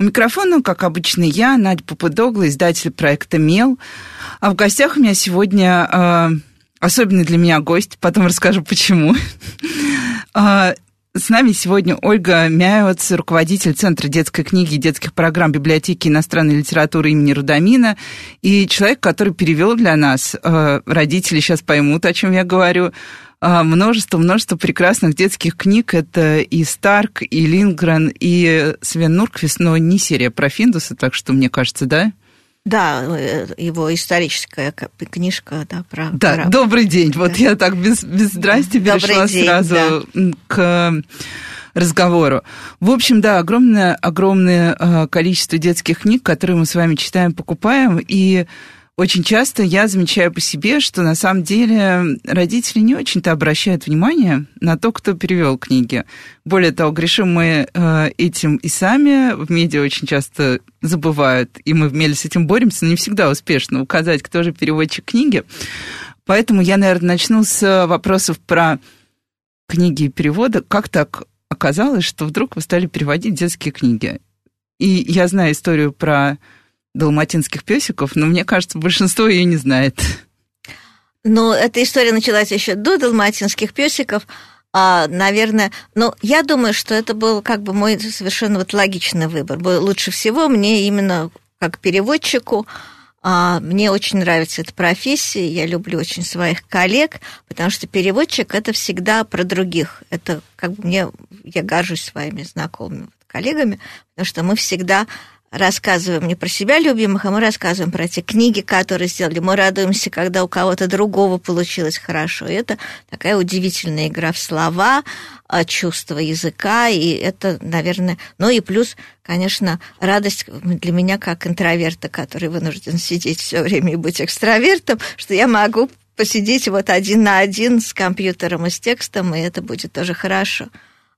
У микрофона, как обычно, я, Надя Попудогла, издатель проекта «Мел». А в гостях у меня сегодня э, особенный для меня гость, потом расскажу, почему. Э, с нами сегодня Ольга Мяевец, руководитель Центра детской книги и детских программ библиотеки иностранной литературы имени Рудамина, и человек, который перевел для нас, э, родители сейчас поймут, о чем я говорю, множество-множество прекрасных детских книг. Это и Старк, и Лингрен, и Свен Нурквист, но не серия про Финдуса, так что, мне кажется, да? Да, э, его историческая книжка, да, про... Да, про... добрый день. Да. Вот я так без, без здрасти перешла день, сразу да. к разговору. В общем, да, огромное, огромное э, количество детских книг, которые мы с вами читаем, покупаем, и очень часто я замечаю по себе, что на самом деле родители не очень-то обращают внимание на то, кто перевел книги. Более того, грешим мы э, этим и сами. В медиа очень часто забывают, и мы в Меле с этим боремся, но не всегда успешно указать, кто же переводчик книги. Поэтому я, наверное, начну с вопросов про книги и переводы. Как так оказалось, что вдруг вы стали переводить детские книги? И я знаю историю про далматинских песиков, но мне кажется, большинство ее не знает. Ну, эта история началась еще до далматинских песиков. А, наверное, ну, я думаю, что это был как бы мой совершенно вот логичный выбор. Лучше всего мне именно как переводчику а, мне очень нравится эта профессия, я люблю очень своих коллег, потому что переводчик это всегда про других. Это как бы мне, я горжусь своими знакомыми коллегами, потому что мы всегда рассказываем не про себя любимых, а мы рассказываем про те книги, которые сделали. Мы радуемся, когда у кого-то другого получилось хорошо. И это такая удивительная игра в слова, а, чувство языка, и это, наверное... Ну и плюс, конечно, радость для меня как интроверта, который вынужден сидеть все время и быть экстравертом, что я могу посидеть вот один на один с компьютером и с текстом, и это будет тоже хорошо.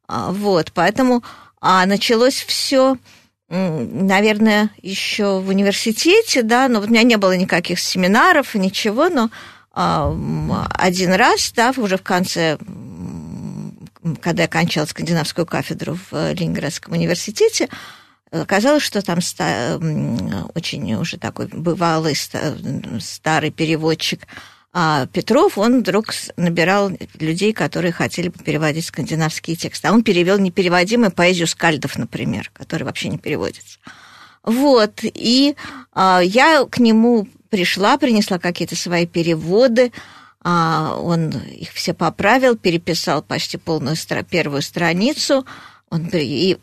А, вот, поэтому а началось все наверное, еще в университете, да, но вот у меня не было никаких семинаров, ничего, но один раз, да, уже в конце, когда я кончала скандинавскую кафедру в Ленинградском университете, оказалось, что там очень уже такой бывалый старый переводчик а Петров, он вдруг набирал людей, которые хотели бы переводить скандинавские тексты. А он перевел непереводимую поэзию скальдов, например, которая вообще не переводится. Вот, и а, я к нему пришла, принесла какие-то свои переводы, а, он их все поправил, переписал почти полную первую страницу, он, и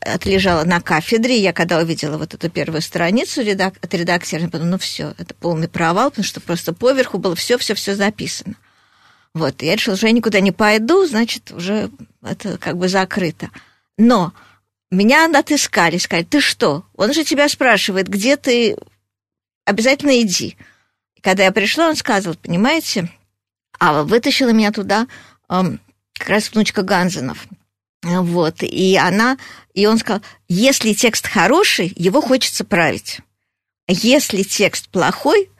отлежала на кафедре. Я когда увидела вот эту первую страницу редак... от редактора, я подумала, ну все, это полный провал, потому что просто поверху было все-все-все записано. Вот, я решила, что я никуда не пойду, значит, уже это как бы закрыто. Но меня отыскали, сказали, ты что? Он же тебя спрашивает, где ты, обязательно иди. И когда я пришла, он сказал, понимаете, а вытащила меня туда эм, как раз внучка Ганзенов. Вот, и она, и он сказал, если текст хороший, его хочется править. Если текст плохой,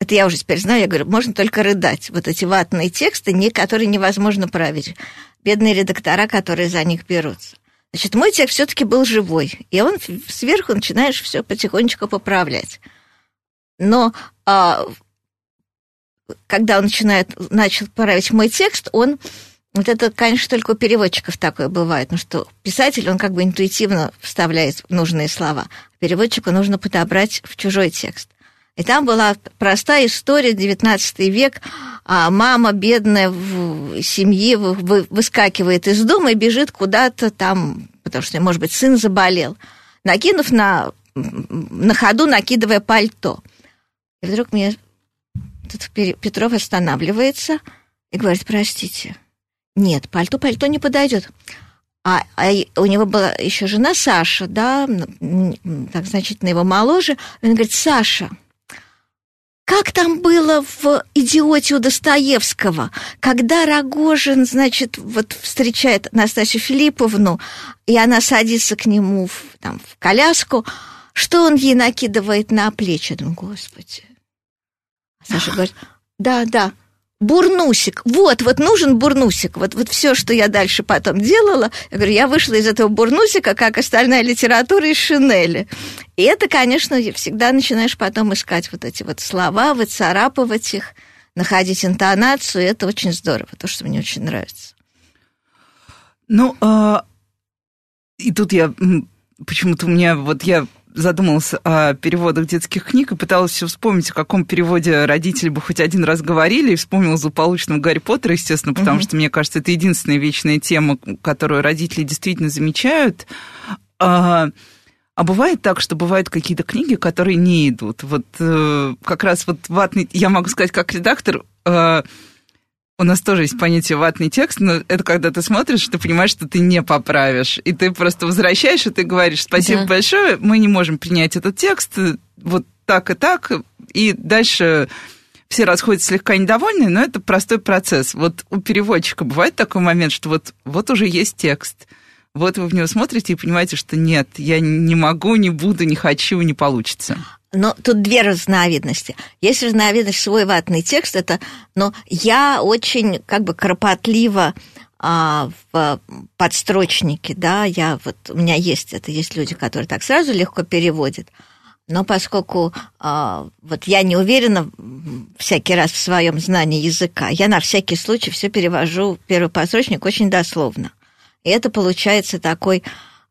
это я уже теперь знаю, я говорю, можно только рыдать. Вот эти ватные тексты, которые невозможно править. Бедные редактора, которые за них берутся. Значит, мой текст все-таки был живой, и он сверху начинаешь все потихонечку поправлять. Но а, когда он начинает, начал править мой текст, он вот это, конечно, только у переводчиков такое бывает, ну что писатель, он как бы интуитивно вставляет нужные слова. Переводчику нужно подобрать в чужой текст. И там была простая история, 19 век, а мама бедная в семье выскакивает из дома и бежит куда-то там, потому что, может быть, сын заболел, накинув на, на ходу, накидывая пальто. И вдруг мне тут Петров останавливается и говорит, простите, нет, пальто-пальто не подойдет. а, а у него была еще жена Саша, да, так значительно его моложе. Он говорит, Саша, как там было в «Идиоте» у Достоевского, когда Рогожин, значит, вот встречает Настасью Филипповну, и она садится к нему в, там, в коляску, что он ей накидывает на плечи? Ну, господи. Саша говорит, да, да, бурнусик. Вот, вот нужен бурнусик. Вот, вот все, что я дальше потом делала, я говорю, я вышла из этого бурнусика, как остальная литература из Шинели. И это, конечно, всегда начинаешь потом искать вот эти вот слова, выцарапывать их, находить интонацию, это очень здорово, то, что мне очень нравится. Ну, а... и тут я почему-то у меня вот я задумалась о переводах детских книг и пыталась все вспомнить, о каком переводе родители бы хоть один раз говорили, и вспомнила злополучного Гарри Поттера, естественно, потому угу. что, мне кажется, это единственная вечная тема, которую родители действительно замечают. А, а бывает так, что бывают какие-то книги, которые не идут. Вот э, как раз вот ватный... Я могу сказать, как редактор... Э, у нас тоже есть понятие ватный текст, но это когда ты смотришь, ты понимаешь, что ты не поправишь. И ты просто возвращаешь, и ты говоришь, спасибо да. большое, мы не можем принять этот текст, вот так и так. И дальше все расходятся слегка недовольны, но это простой процесс. Вот у переводчика бывает такой момент, что вот, вот уже есть текст. Вот вы в него смотрите и понимаете, что нет, я не могу, не буду, не хочу, не получится. Но тут две разновидности. Есть разновидность свой ватный текст, это, но я очень как бы кропотливо а, в подстрочнике, да, я вот, у меня есть это, есть люди, которые так сразу легко переводят, но поскольку а, вот я не уверена всякий раз в своем знании языка, я на всякий случай все перевожу первый подстрочник очень дословно. И это получается такой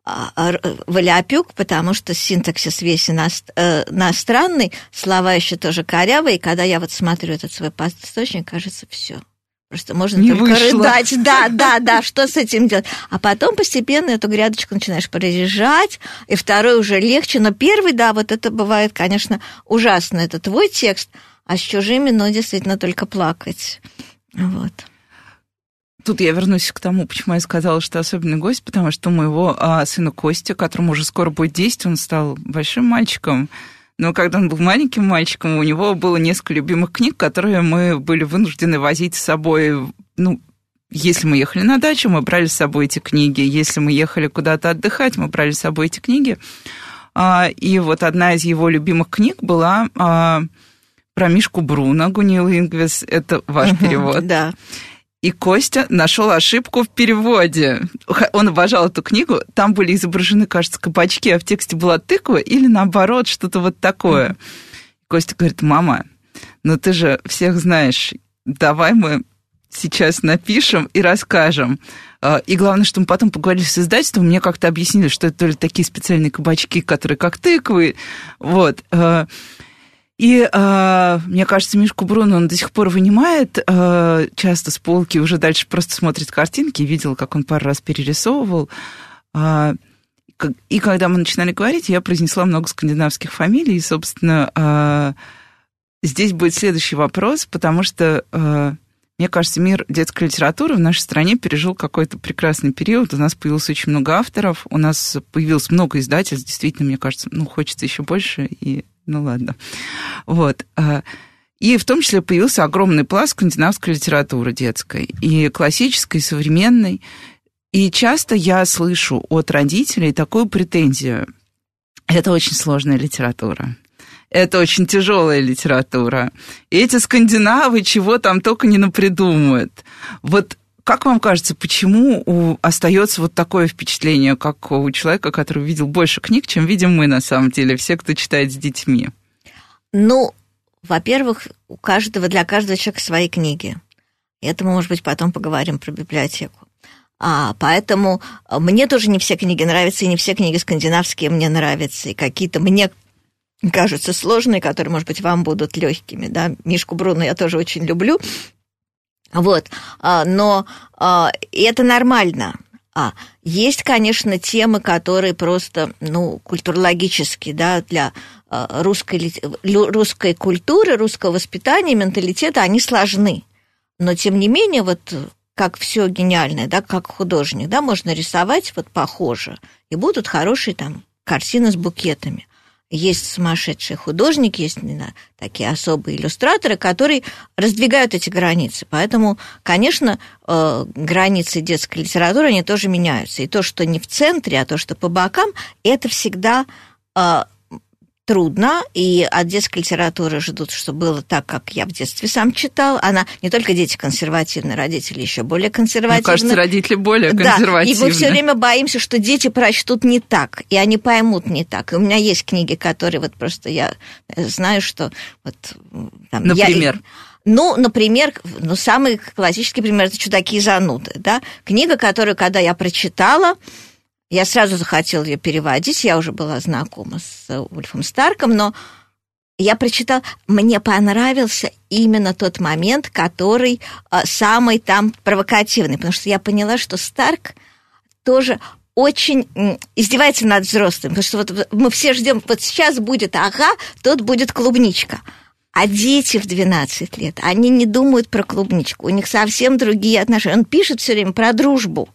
а, валяпюк, потому что синтаксис весь иностранный, э, слова еще тоже корявые, и когда я вот смотрю этот свой источник, кажется, все. Просто можно Не только вышло. рыдать. Да, да, да, что с этим делать? А потом постепенно эту грядочку начинаешь прорежать, и второй уже легче. Но первый, да, вот это бывает, конечно, ужасно. Это твой текст, а с чужими, ну, действительно, только плакать. Вот. Тут я вернусь к тому, почему я сказала, что особенный гость, потому что у моего а, сына Костя, которому уже скоро будет 10, он стал большим мальчиком. Но когда он был маленьким мальчиком, у него было несколько любимых книг, которые мы были вынуждены возить с собой. Ну, если мы ехали на дачу, мы брали с собой эти книги. Если мы ехали куда-то отдыхать, мы брали с собой эти книги. А, и вот одна из его любимых книг была а, про Мишку Бруно, Гунил Ингвис. Это ваш перевод. Да. И Костя нашел ошибку в переводе. Он обожал эту книгу. Там были изображены, кажется, кабачки, а в тексте была тыква или наоборот, что-то вот такое. Костя говорит, мама, ну ты же всех знаешь, давай мы сейчас напишем и расскажем. А, и главное, что мы потом поговорили с издательством, мне как-то объяснили, что это то ли такие специальные кабачки, которые как тыквы. Вот. И э, мне кажется, Мишку Бруно он до сих пор вынимает э, часто с полки, уже дальше просто смотрит картинки, видел, как он пару раз перерисовывал. Э, и когда мы начинали говорить, я произнесла много скандинавских фамилий, и, собственно, э, здесь будет следующий вопрос, потому что, э, мне кажется, мир детской литературы в нашей стране пережил какой-то прекрасный период. У нас появилось очень много авторов, у нас появилось много издательств, действительно, мне кажется, ну, хочется еще больше, и ну ладно. Вот. А, и в том числе появился огромный пласт скандинавской литературы детской, и классической, и современной. И часто я слышу от родителей такую претензию. Это очень сложная литература. Это очень тяжелая литература. Эти скандинавы чего там только не напридумывают. Вот как вам кажется, почему у, остается вот такое впечатление, как у человека, который видел больше книг, чем видим мы на самом деле, все, кто читает с детьми? Ну, во-первых, у каждого, для каждого человека свои книги. И это мы, может быть, потом поговорим про библиотеку. А, поэтому мне тоже не все книги нравятся, и не все книги скандинавские мне нравятся, и какие-то мне кажутся сложные, которые, может быть, вам будут легкими. Да? Мишку Бруно я тоже очень люблю, вот, а, но а, это нормально. А, есть, конечно, темы, которые просто, ну, культурологически, да, для а, русской, русской культуры, русского воспитания, менталитета, они сложны. Но, тем не менее, вот как все гениальное, да, как художник, да, можно рисовать вот похоже, и будут хорошие там картины с букетами. Есть сумасшедшие художники, есть такие особые иллюстраторы, которые раздвигают эти границы. Поэтому, конечно, э, границы детской литературы, они тоже меняются. И то, что не в центре, а то, что по бокам, это всегда э, трудно, и от детской литературы ждут, что было так, как я в детстве сам читал. Она не только дети консервативные, родители еще более консервативные. Мне кажется, родители более консервативные. Да, и мы все время боимся, что дети прочтут не так, и они поймут не так. И у меня есть книги, которые вот просто я знаю, что вот там, Например? Я, ну, например, ну, самый классический пример – это «Чудаки и зануды». Да? Книга, которую, когда я прочитала, я сразу захотела ее переводить, я уже была знакома с Ульфом Старком, но я прочитала, мне понравился именно тот момент, который а, самый там провокативный, потому что я поняла, что Старк тоже очень издевается над взрослыми, потому что вот мы все ждем, вот сейчас будет ага, тут будет клубничка. А дети в 12 лет, они не думают про клубничку, у них совсем другие отношения. Он пишет все время про дружбу.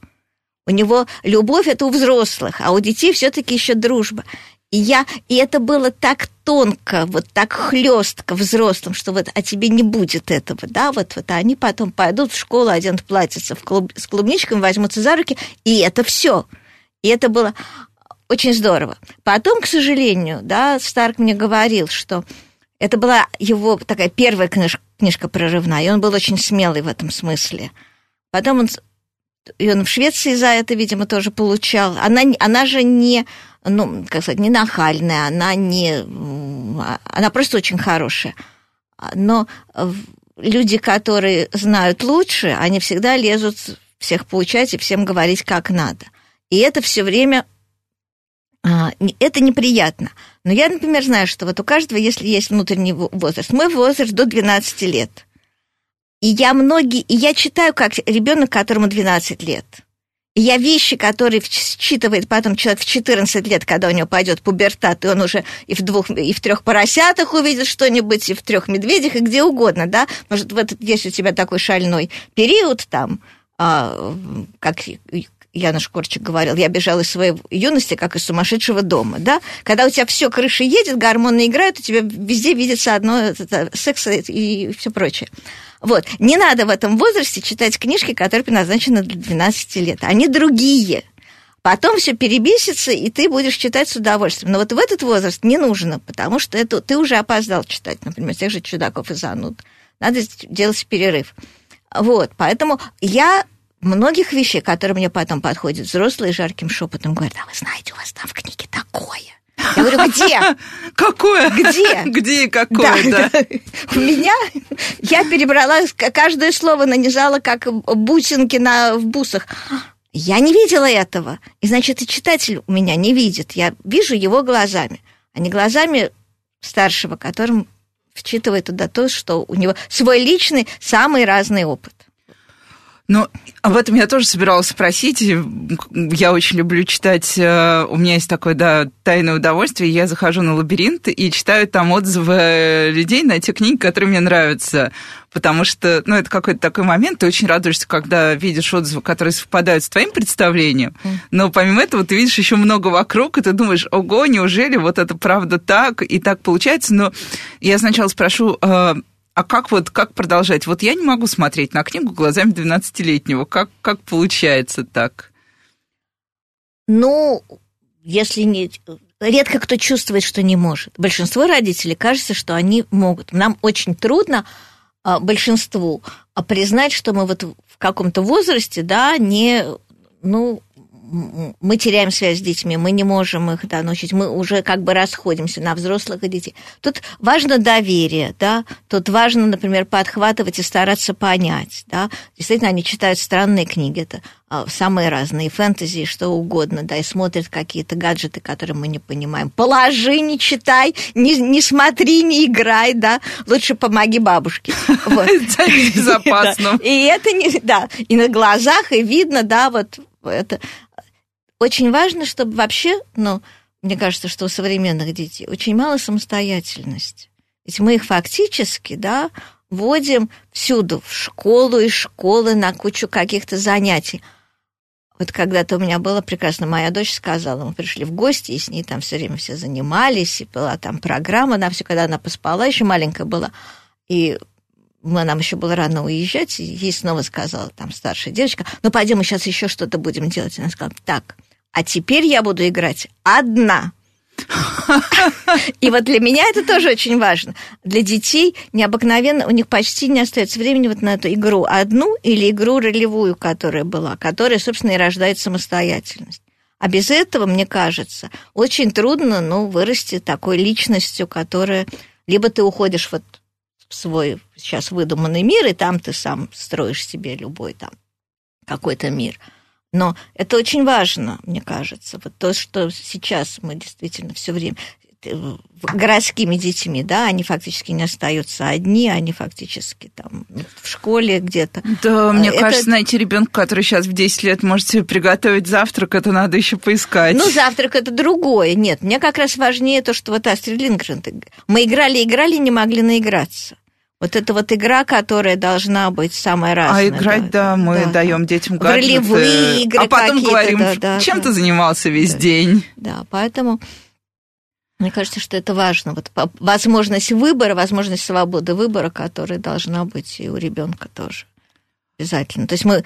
У него любовь это у взрослых, а у детей все-таки еще дружба. И я, и это было так тонко, вот так хлестко взрослым, что вот, а тебе не будет этого, да, вот, вот, а они потом пойдут в школу, оденут платьице в клуб, с клубничками, возьмутся за руки, и это все. И это было очень здорово. Потом, к сожалению, да, Старк мне говорил, что это была его такая первая книжка, книжка прорывная, и он был очень смелый в этом смысле. Потом он и он в Швеции за это, видимо, тоже получал. Она, она же не, ну, как сказать, не нахальная, она не... Она просто очень хорошая. Но люди, которые знают лучше, они всегда лезут всех поучать и всем говорить, как надо. И это все время... А, это неприятно. Но я, например, знаю, что вот у каждого, если есть внутренний возраст, мой возраст до 12 лет – и я многие, и я читаю как ребенок, которому 12 лет. И я вещи, которые считывает потом человек в 14 лет, когда у него пойдет пубертат, и он уже и в двух, и в трех поросятах увидит что-нибудь, и в трех медведях, и где угодно, да. Может, в этот, если у тебя такой шальной период там, а, как Януш Корчик говорил, я бежал из своей юности, как из сумасшедшего дома, да? Когда у тебя все крыша едет, гормоны играют, у тебя везде видится одно это, секс и все прочее. Вот. Не надо в этом возрасте читать книжки, которые предназначены для 12 лет. Они другие. Потом все перебесится, и ты будешь читать с удовольствием. Но вот в этот возраст не нужно, потому что это, ты уже опоздал читать, например, тех же чудаков и зануд. Надо делать перерыв. Вот, поэтому я многих вещей, которые мне потом подходят взрослые жарким шепотом, говорят, а вы знаете, у вас там в книге такое. Я говорю, где? Какое? Где? Где и какое, да, да. У меня, я перебрала, каждое слово нанизала, как бусинки на, в бусах. Я не видела этого. И, значит, и читатель у меня не видит. Я вижу его глазами, а не глазами старшего, которым вчитывает туда то, что у него свой личный, самый разный опыт. Ну, об этом я тоже собиралась спросить. Я очень люблю читать. Э, у меня есть такое, да, тайное удовольствие. Я захожу на лабиринт и читаю там отзывы людей на те книги, которые мне нравятся. Потому что, ну, это какой-то такой момент, ты очень радуешься, когда видишь отзывы, которые совпадают с твоим представлением. Но помимо этого ты видишь еще много вокруг, и ты думаешь, ого, неужели вот это правда так, и так получается? Но я сначала спрошу, э, а как вот, как продолжать? Вот я не могу смотреть на книгу глазами 12-летнего. Как, как получается так? Ну, если не... Редко кто чувствует, что не может. Большинство родителей кажется, что они могут. Нам очень трудно а, большинству а, признать, что мы вот в каком-то возрасте, да, не, ну, мы теряем связь с детьми, мы не можем их да, научить, мы уже как бы расходимся на взрослых и детей. Тут важно доверие, да, тут важно, например, подхватывать и стараться понять, да. Действительно, они читают странные книги, это а, самые разные, фэнтези, что угодно, да, и смотрят какие-то гаджеты, которые мы не понимаем. Положи, не читай, не, не смотри, не играй, да, лучше помоги бабушке. Безопасно. И это не, да, и на глазах, и видно, да, вот это очень важно, чтобы вообще, ну, мне кажется, что у современных детей очень мало самостоятельности. Ведь мы их фактически, да, водим всюду, в школу, из школы, на кучу каких-то занятий. Вот когда-то у меня было прекрасно, моя дочь сказала, мы пришли в гости, и с ней там все время все занимались, и была там программа на все, когда она поспала, еще маленькая была, и мы, нам еще было рано уезжать, и ей снова сказала там старшая девочка, ну пойдем мы сейчас еще что-то будем делать. Она сказала, так, а теперь я буду играть одна. И вот для меня это тоже очень важно. Для детей необыкновенно, у них почти не остается времени вот на эту игру одну или игру ролевую, которая была, которая, собственно, и рождает самостоятельность. А без этого, мне кажется, очень трудно ну, вырасти такой личностью, которая... Либо ты уходишь вот свой сейчас выдуманный мир, и там ты сам строишь себе любой там какой-то мир – но это очень важно, мне кажется. Вот то, что сейчас мы действительно все время э, городскими детьми, да, они фактически не остаются одни, они фактически там в школе где-то. Да, мне это... кажется, найти ребенка, который сейчас в 10 лет может себе приготовить завтрак, это надо еще поискать. Ну, завтрак это другое. Нет, мне как раз важнее то, что вот Астрид Лингрен, мы играли, играли, не могли наиграться. Вот это вот игра, которая должна быть самая а разная. А играть, да, да мы да, даем да. детям гаджеты. Ролевые игры А потом говорим, да, да, чем да. ты занимался весь да. день. Да, поэтому мне кажется, что это важно. Вот возможность выбора, возможность свободы выбора, которая должна быть и у ребенка тоже. Обязательно. То есть мы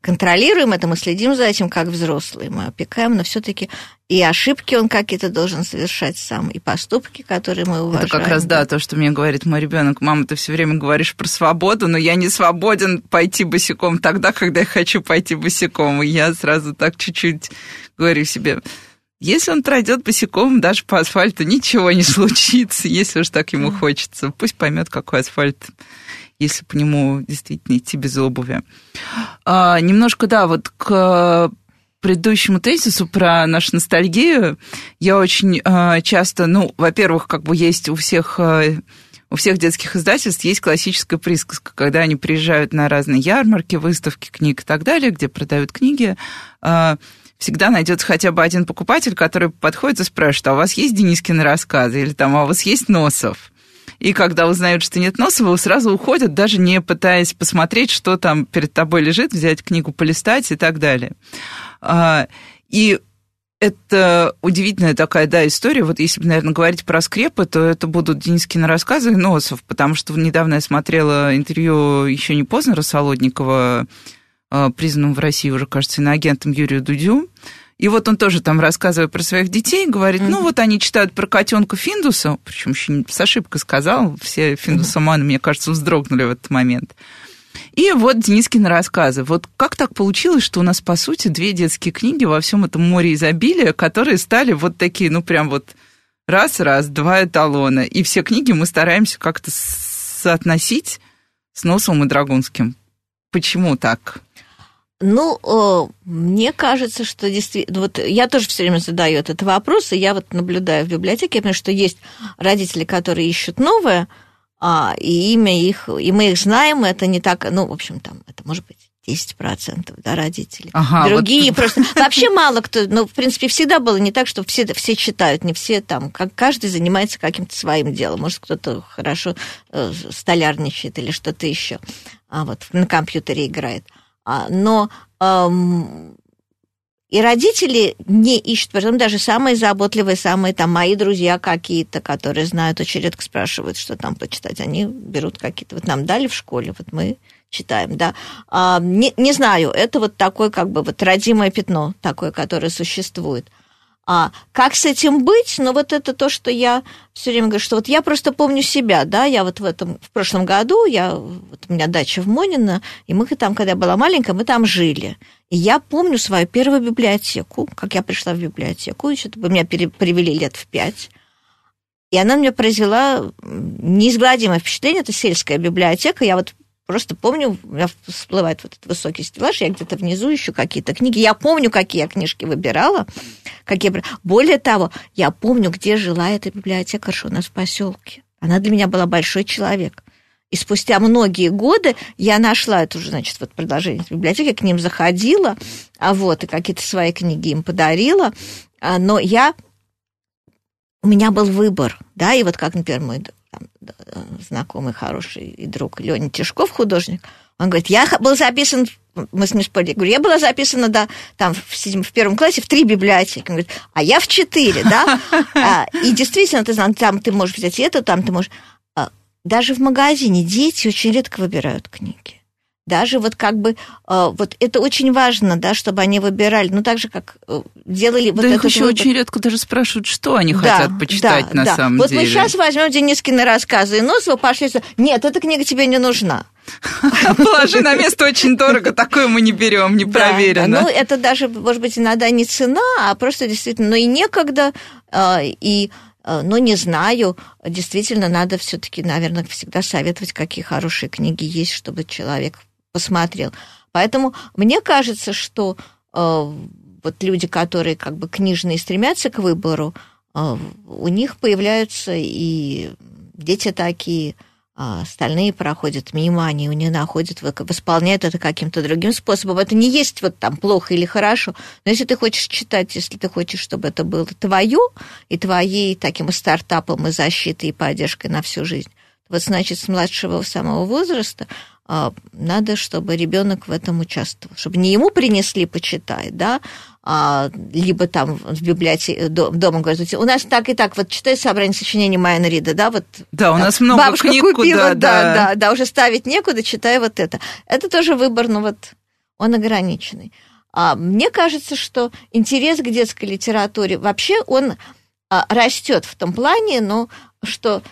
контролируем это, мы следим за этим как взрослые, мы опекаем, но все-таки и ошибки он какие-то должен совершать сам, и поступки, которые мы уважаем. Это как раз, да, то, что мне говорит мой ребенок. Мама, ты все время говоришь про свободу, но я не свободен пойти босиком тогда, когда я хочу пойти босиком. И я сразу так чуть-чуть говорю себе, если он пройдет босиком даже по асфальту, ничего не случится, если уж так ему хочется. Пусть поймет, какой асфальт если по нему действительно идти без обуви. А, немножко, да, вот к предыдущему тезису про нашу ностальгию я очень а, часто, ну, во-первых, как бы есть у всех а, у всех детских издательств есть классическая присказка, когда они приезжают на разные ярмарки, выставки книг и так далее, где продают книги, а, всегда найдется хотя бы один покупатель, который подходит и спрашивает, а у вас есть Денискины рассказы или там, а у вас есть Носов? И когда узнают, что нет Носова, сразу уходят, даже не пытаясь посмотреть, что там перед тобой лежит, взять книгу, полистать и так далее. А, и это удивительная такая, да, история. Вот если, наверное, говорить про скрепы, то это будут Денискины рассказы и Носов, потому что недавно я смотрела интервью еще не поздно Рассолодникова, а, признанным в России уже, кажется, иноагентом Юрию Дудю, и вот он тоже там, рассказывая про своих детей, говорит, mm-hmm. ну вот они читают про котенка Финдуса, причем еще с ошибкой сказал, все Финдусоманы, mm-hmm. мне кажется, вздрогнули в этот момент. И вот Денискины рассказы. Вот как так получилось, что у нас, по сути, две детские книги во всем этом море изобилия, которые стали вот такие, ну, прям вот раз-раз, два эталона. И все книги мы стараемся как-то соотносить с Носовым и Драгунским. Почему так? Ну, мне кажется, что действительно... Вот я тоже все время задаю этот вопрос, и я вот наблюдаю в библиотеке, я понимаю, что есть родители, которые ищут новое, а, и имя их, и мы их знаем, это не так, ну, в общем, там, это может быть 10% да, родителей. Ага, Другие вот... просто... Вообще мало кто... Ну, в принципе, всегда было не так, что все, все читают, не все там... Как, каждый занимается каким-то своим делом. Может, кто-то хорошо э, столярничает или что-то еще. А вот на компьютере играет. А, но эм, и родители не ищут, потом даже самые заботливые, самые там мои друзья какие-то, которые знают, очень редко спрашивают, что там почитать, они берут какие-то, вот нам дали в школе, вот мы читаем, да. А, не, не знаю, это вот такое как бы вот родимое пятно такое, которое существует. А как с этим быть? Ну, вот это то, что я все время говорю, что вот я просто помню себя, да, я вот в этом, в прошлом году, я, вот у меня дача в Монино, и мы там, когда я была маленькая, мы там жили. И я помню свою первую библиотеку, как я пришла в библиотеку, что-то меня перевели лет в пять. И она мне произвела неизгладимое впечатление. Это сельская библиотека. Я вот Просто помню, у меня всплывает вот этот высокий стеллаж, я где-то внизу ищу какие-то книги. Я помню, какие я книжки выбирала. Какие... Более того, я помню, где жила эта библиотекарша у нас в поселке. Она для меня была большой человек. И спустя многие годы я нашла это уже, значит, вот продолжение библиотеки, к ним заходила, а вот, и какие-то свои книги им подарила. А, но я... У меня был выбор, да, и вот как, например, мой там, знакомый хороший и друг Леня Тишков, художник, он говорит, я был записан, мы с ним спорили, я говорю, я была записана, да, там в, седьм, в первом классе в три библиотеки. Он говорит, а я в четыре, да? А, и действительно, ты знаешь, там ты можешь взять это, там ты можешь... А, даже в магазине дети очень редко выбирают книги даже вот как бы э, вот это очень важно, да, чтобы они выбирали, ну так же как э, делали вот да их еще выбор. очень редко даже спрашивают, что они да, хотят почитать да, на да. самом вот деле. Вот мы сейчас возьмем Денискины рассказы и Носова, пошли, нет, эта книга тебе не нужна. Положи на место очень дорого, такое мы не берем, не проверено. Ну, это даже, может быть, иногда не цена, а просто действительно, ну и некогда, э, и ну, не знаю, действительно, надо все-таки, наверное, всегда советовать, какие хорошие книги есть, чтобы человек посмотрел. Поэтому мне кажется, что э, вот люди, которые как бы книжные стремятся к выбору, э, у них появляются и дети такие, а остальные проходят мимо, они не находят, восполняют это каким-то другим способом. Это не есть вот там плохо или хорошо, но если ты хочешь читать, если ты хочешь, чтобы это было твое, и твоей таким стартапом, и защитой, и поддержкой на всю жизнь, вот значит с младшего самого возраста надо, чтобы ребенок в этом участвовал, чтобы не ему принесли почитать, да, а, либо там в библиотеке дома говорят, у нас так и так, вот читай собрание сочинений Майна Рида, да, вот. Да, у нас много бабушка книг, купила, куда, да, да, да, да, уже ставить некуда, читай вот это. Это тоже выбор, ну вот, он ограниченный. А мне кажется, что интерес к детской литературе вообще он а, растет в том плане, но что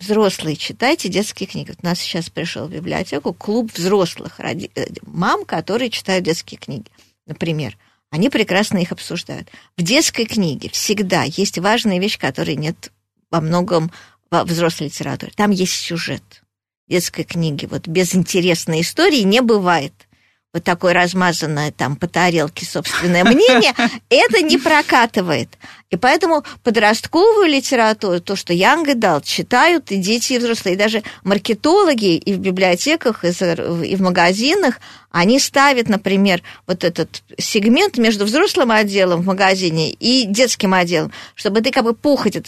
взрослые читайте детские книги. Вот у нас сейчас пришел в библиотеку клуб взрослых роди... Э, мам, которые читают детские книги, например. Они прекрасно их обсуждают. В детской книге всегда есть важная вещь, которой нет во многом во взрослой литературе. Там есть сюжет. В детской книге вот без интересной истории не бывает – вот такое размазанное там по тарелке собственное мнение, это не прокатывает. И поэтому подростковую литературу, то, что Янга дал, читают и дети, и взрослые, и даже маркетологи и в библиотеках, и в магазинах, они ставят, например, вот этот сегмент между взрослым отделом в магазине и детским отделом, чтобы ты как бы походя,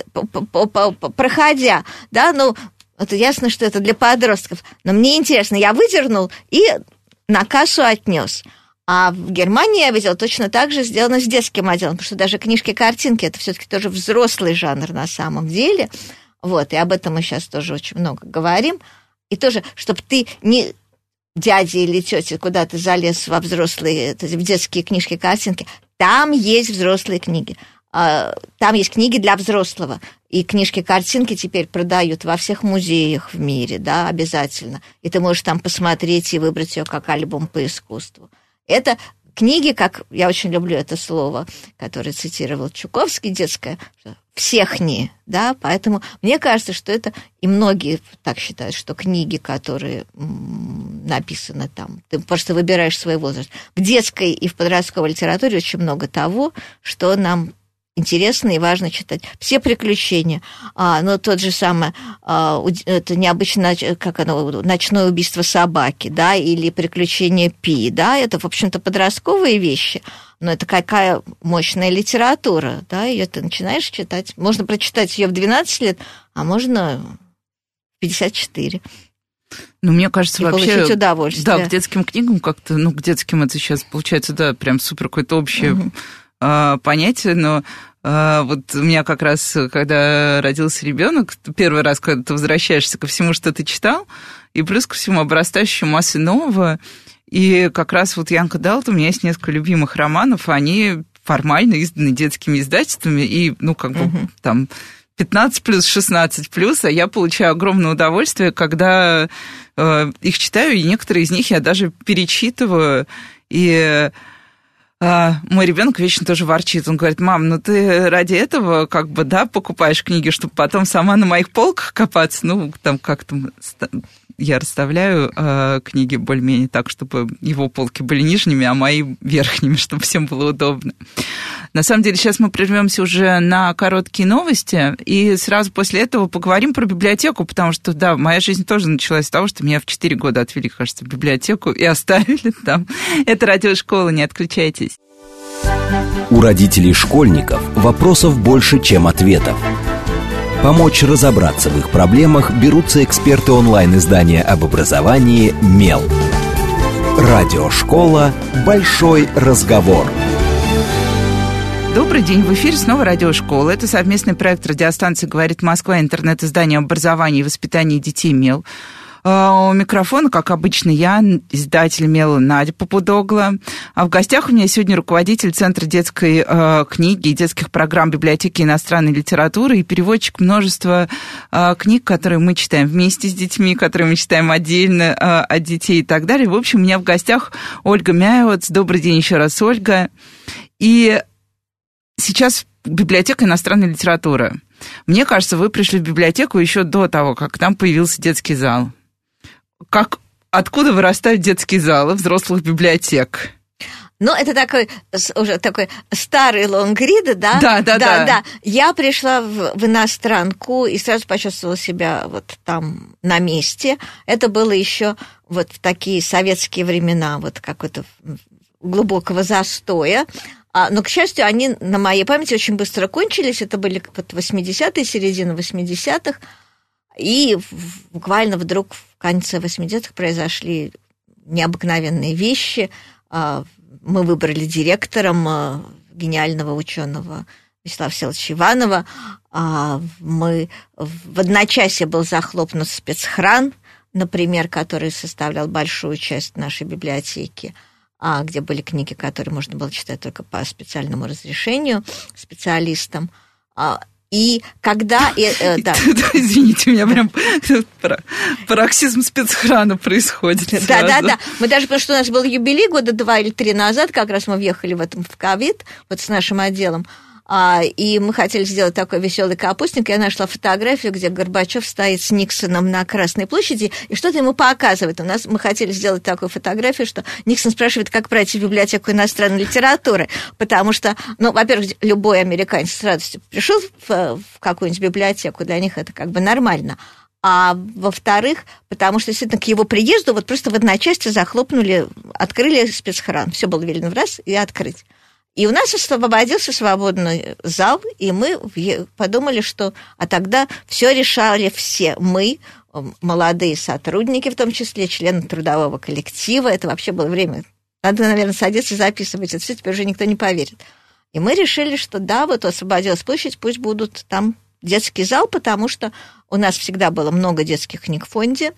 проходя, да, ну, это ясно, что это для подростков, но мне интересно, я выдернул и на кассу отнес. А в Германии я видела точно так же сделано с детским отделом, потому что даже книжки-картинки это все-таки тоже взрослый жанр на самом деле. Вот, и об этом мы сейчас тоже очень много говорим. И тоже, чтобы ты не дяди или тети куда то залез во взрослые, в детские книжки-картинки, там есть взрослые книги. А, там есть книги для взрослого. И книжки-картинки теперь продают во всех музеях в мире, да, обязательно. И ты можешь там посмотреть и выбрать ее как альбом по искусству. Это книги, как я очень люблю это слово, которое цитировал Чуковский, детское, всех не, да, поэтому мне кажется, что это, и многие так считают, что книги, которые написаны там, ты просто выбираешь свой возраст. В детской и в подростковой литературе очень много того, что нам интересно и важно читать. Все приключения. А, но тот же самый, а, это необычно, как оно, ночное убийство собаки, да, или приключения Пи, да, это, в общем-то, подростковые вещи, но это какая мощная литература, да, ее ты начинаешь читать. Можно прочитать ее в 12 лет, а можно в 54. Ну, мне кажется, и вообще... получить удовольствие. Да, к детским книгам как-то, ну, к детским это сейчас получается, да, прям супер какое-то общее угу э, понятие, но э, вот у меня как раз, когда родился ребенок, первый раз, когда ты возвращаешься ко всему, что ты читал, и плюс ко всему обрастающей массой нового, и как раз вот Янка Далт, у меня есть несколько любимых романов, они формально изданы детскими издательствами, и, ну, как бы uh-huh. там 15 плюс, 16 плюс, а я получаю огромное удовольствие, когда э, их читаю, и некоторые из них я даже перечитываю, и а, мой ребенок вечно тоже ворчит. Он говорит, мам, ну ты ради этого как бы, да, покупаешь книги, чтобы потом сама на моих полках копаться. Ну, там как-то я расставляю э, книги более-менее так, чтобы его полки были нижними, а мои верхними, чтобы всем было удобно. На самом деле, сейчас мы прервемся уже на короткие новости, и сразу после этого поговорим про библиотеку, потому что, да, моя жизнь тоже началась с того, что меня в 4 года отвели, кажется, в библиотеку и оставили там. Это радиошкола, не отключайтесь. У родителей школьников вопросов больше, чем ответов. Помочь разобраться в их проблемах берутся эксперты онлайн-издания об образовании «Мел». Радиошкола «Большой разговор». Добрый день, в эфире снова радиошкола. Это совместный проект радиостанции «Говорит Москва», интернет-издание образования и воспитания детей «Мел». А, у микрофона, как обычно, я, издатель Мела Надя Попудогла. А в гостях у меня сегодня руководитель Центра детской э, книги и детских программ библиотеки иностранной литературы и переводчик множества э, книг, которые мы читаем вместе с детьми, которые мы читаем отдельно от детей и так далее. В общем, у меня в гостях Ольга Мяевец. Добрый день еще раз, Ольга. И сейчас библиотека иностранной литературы. Мне кажется, вы пришли в библиотеку еще до того, как там появился детский зал как, откуда вырастают детские залы взрослых библиотек? Ну, это такой уже такой старый лонгрид, да? Да, да, да. да. Я пришла в, в иностранку и сразу почувствовала себя вот там на месте. Это было еще вот в такие советские времена, вот какой-то глубокого застоя. А, но, к счастью, они на моей памяти очень быстро кончились. Это были вот 80-е, середина 80-х. И буквально вдруг в конце 80-х произошли необыкновенные вещи. А, мы выбрали директором а, гениального ученого Вячеслава Всеволодовича Иванова. А, мы в одночасье был захлопнут спецхран, например, который составлял большую часть нашей библиотеки где были книги, которые можно было читать только по специальному разрешению специалистам. И когда... Э, э, да. Извините, у меня прям пароксизм спецхрана происходит. Да, да, да. Мы даже, потому что у нас был юбилей года два или три назад, как раз мы въехали в этом в ковид, вот с нашим отделом. А, и мы хотели сделать такой веселый капустник. Я нашла фотографию, где Горбачев стоит с Никсоном на Красной площади и что-то ему показывает. У нас мы хотели сделать такую фотографию, что Никсон спрашивает, как пройти в библиотеку иностранной литературы, потому что, ну, во-первых, любой американец с радостью пришел в, в какую-нибудь библиотеку, для них это как бы нормально. А во-вторых, потому что действительно к его приезду вот просто в одночасье захлопнули, открыли спецхран. Все было велено в раз и открыть. И у нас освободился свободный зал, и мы подумали, что... А тогда все решали все. Мы, молодые сотрудники, в том числе члены трудового коллектива. Это вообще было время... Надо, наверное, садиться и записывать. Это все теперь уже никто не поверит. И мы решили, что да, вот освободилась площадь, пусть будут там детский зал, потому что у нас всегда было много детских книг в фонде,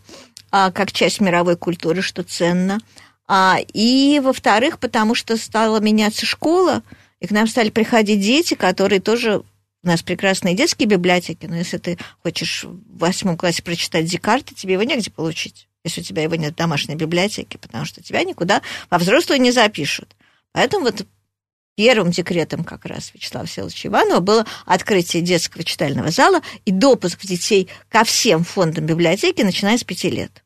а, как часть мировой культуры, что ценно – а, и, во-вторых, потому что стала меняться школа, и к нам стали приходить дети, которые тоже... У нас прекрасные детские библиотеки, но если ты хочешь в восьмом классе прочитать Декарта, тебе его негде получить, если у тебя его нет в домашней библиотеке, потому что тебя никуда во взрослую не запишут. Поэтому вот первым декретом как раз Вячеслава Всеволодовича Иванова было открытие детского читального зала и допуск детей ко всем фондам библиотеки, начиная с пяти лет.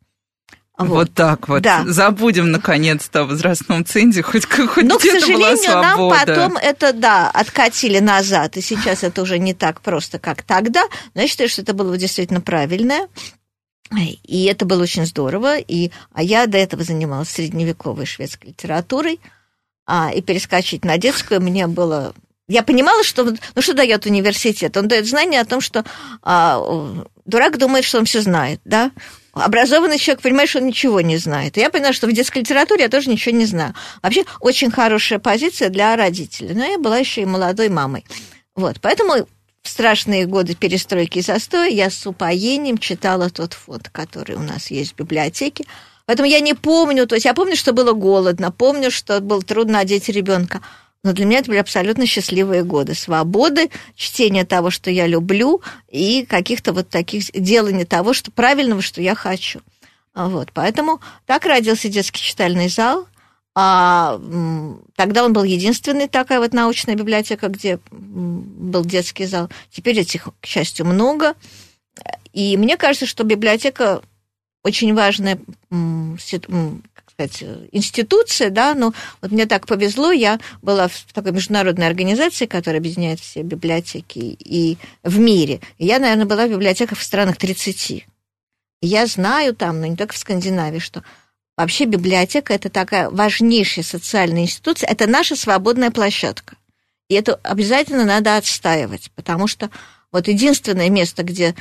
Вот. вот так вот. Да. Забудем наконец-то о возрастном цензе, хоть, хоть Но, к сожалению, нам потом это, да, откатили назад, и сейчас это уже не так просто, как тогда. Но я считаю, что это было действительно правильное. И это было очень здорово. И, а я до этого занималась средневековой шведской литературой. А, и перескочить на детскую мне было я понимала, что ну что дает университет? Он дает знание о том, что а, дурак думает, что он все знает, да? Образованный человек понимает, что он ничего не знает. Я поняла, что в детской литературе я тоже ничего не знаю. Вообще, очень хорошая позиция для родителей. Но я была еще и молодой мамой. Вот, поэтому в страшные годы перестройки и застоя я с упоением читала тот фонд, который у нас есть в библиотеке. Поэтому я не помню, то есть я помню, что было голодно, помню, что было трудно одеть ребенка. Но для меня это были абсолютно счастливые годы. Свободы, чтения того, что я люблю, и каких-то вот таких делания того, что правильного, что я хочу. Вот, поэтому так родился детский читальный зал. А, тогда он был единственный такая вот научная библиотека, где был детский зал. Теперь этих, к счастью, много. И мне кажется, что библиотека очень важная сказать, институция, да, но вот мне так повезло, я была в такой международной организации, которая объединяет все библиотеки и в мире. Я, наверное, была в библиотеках в странах 30. И я знаю там, но не только в Скандинавии, что вообще библиотека – это такая важнейшая социальная институция, это наша свободная площадка. И это обязательно надо отстаивать, потому что Вот единственное место, где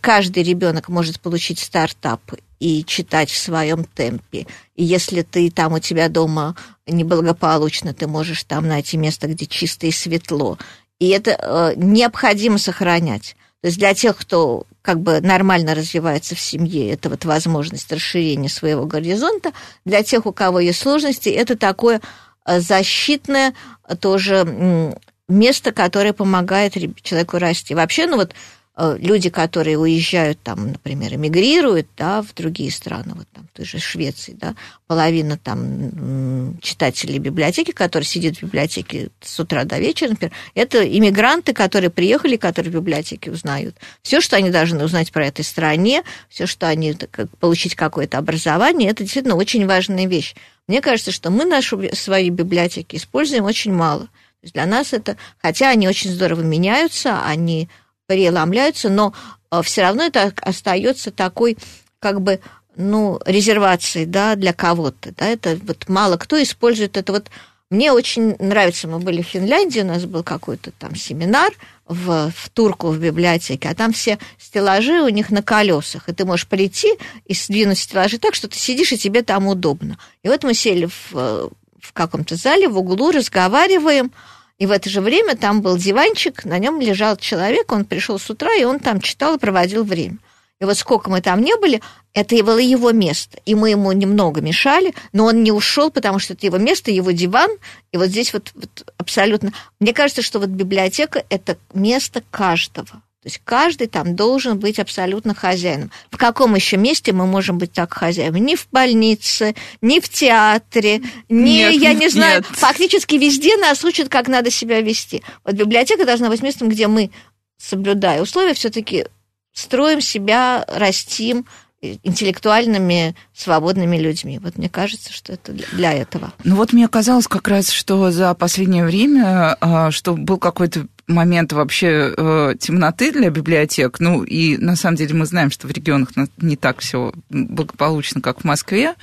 каждый ребенок может получить стартап и читать в своем темпе. И если ты там у тебя дома неблагополучно, ты можешь там найти место, где чисто и светло. И это э, необходимо сохранять. То есть для тех, кто как бы нормально развивается в семье, это вот возможность расширения своего горизонта. Для тех, у кого есть сложности, это такое э, защитное тоже место, которое помогает человеку расти. Вообще, ну вот люди, которые уезжают там, например, эмигрируют, да, в другие страны, вот там, в той же Швеции, да, половина там читателей библиотеки, которые сидят в библиотеке с утра до вечера, например, это иммигранты, которые приехали, которые в библиотеке узнают. Все, что они должны узнать про этой стране, все, что они, как, получить какое-то образование, это действительно очень важная вещь. Мне кажется, что мы нашу, свои библиотеки используем очень мало. Для нас это, хотя они очень здорово меняются, они преломляются, но э, все равно это остается такой, как бы, ну, резервацией, да, для кого-то, да, это вот мало кто использует это вот. Мне очень нравится, мы были в Финляндии, у нас был какой-то там семинар в, в Турку в библиотеке, а там все стеллажи у них на колесах, и ты можешь прийти и сдвинуть стеллажи так, что ты сидишь, и тебе там удобно. И вот мы сели в, в каком-то зале в углу, разговариваем, и в это же время там был диванчик, на нем лежал человек, он пришел с утра, и он там читал и проводил время. И вот сколько мы там не были, это было его место. И мы ему немного мешали, но он не ушел, потому что это его место, его диван. И вот здесь вот, вот абсолютно... Мне кажется, что вот библиотека – это место каждого. То есть каждый там должен быть абсолютно хозяином. В каком еще месте мы можем быть так хозяином? Ни в больнице, ни в театре, ни, нет, я не знаю, нет. фактически везде нас учат, как надо себя вести. Вот библиотека должна быть местом, где мы, соблюдая условия, все-таки строим себя, растим, интеллектуальными, свободными людьми. Вот мне кажется, что это для этого. Ну вот мне казалось как раз, что за последнее время, а, что был какой-то момент вообще э, темноты для библиотек. Ну и на самом деле мы знаем, что в регионах не так все благополучно, как в Москве.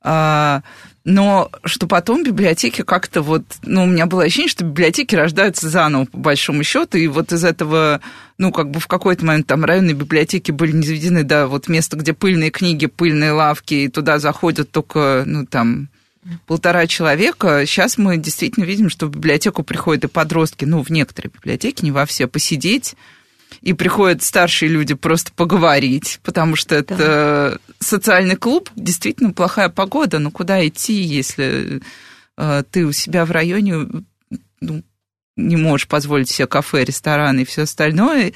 А, но что потом библиотеки как-то вот, ну, у меня было ощущение, что библиотеки рождаются заново, по большому счету, и вот из этого, ну, как бы в какой-то момент там районные библиотеки были не заведены, да, вот место, где пыльные книги, пыльные лавки, и туда заходят только, ну, там, полтора человека. Сейчас мы действительно видим, что в библиотеку приходят и подростки, ну, в некоторые библиотеки, не во все, посидеть, и приходят старшие люди просто поговорить, потому что это да. социальный клуб, действительно плохая погода, но куда идти, если э, ты у себя в районе ну, не можешь позволить себе кафе, рестораны и все остальное.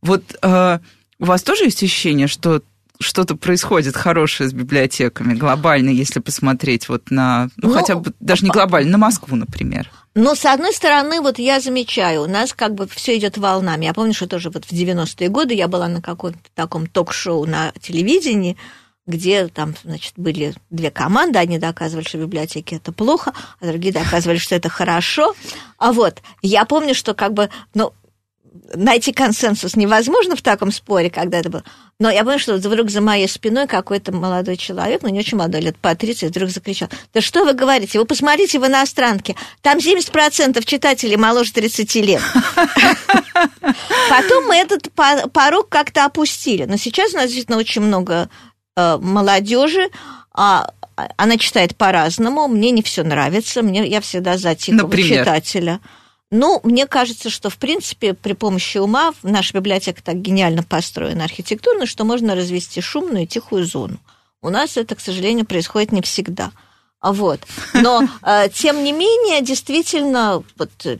Вот э, у вас тоже есть ощущение, что что-то происходит хорошее с библиотеками глобально, если посмотреть вот на, ну, ну хотя бы даже не глобально, на Москву, например? Но, с одной стороны, вот я замечаю, у нас как бы все идет волнами. Я помню, что тоже вот в 90-е годы я была на каком-то таком ток-шоу на телевидении, где там, значит, были две команды, одни доказывали, что библиотеки это плохо, а другие доказывали, что это хорошо. А вот, я помню, что как бы, ну, найти консенсус невозможно в таком споре, когда это было. Но я помню, что вдруг за моей спиной какой-то молодой человек, ну не очень молодой, лет по 30, вдруг закричал, да что вы говорите, вы посмотрите в иностранке, там 70% читателей моложе 30 лет. Потом мы этот порог как-то опустили. Но сейчас у нас действительно очень много э, молодежи, а она читает по-разному, мне не все нравится, мне я всегда за тихого читателя. Ну, мне кажется, что, в принципе, при помощи ума наша библиотека так гениально построена архитектурно, что можно развести шумную и тихую зону. У нас это, к сожалению, происходит не всегда. Вот. Но, э, тем не менее, действительно, вот, э,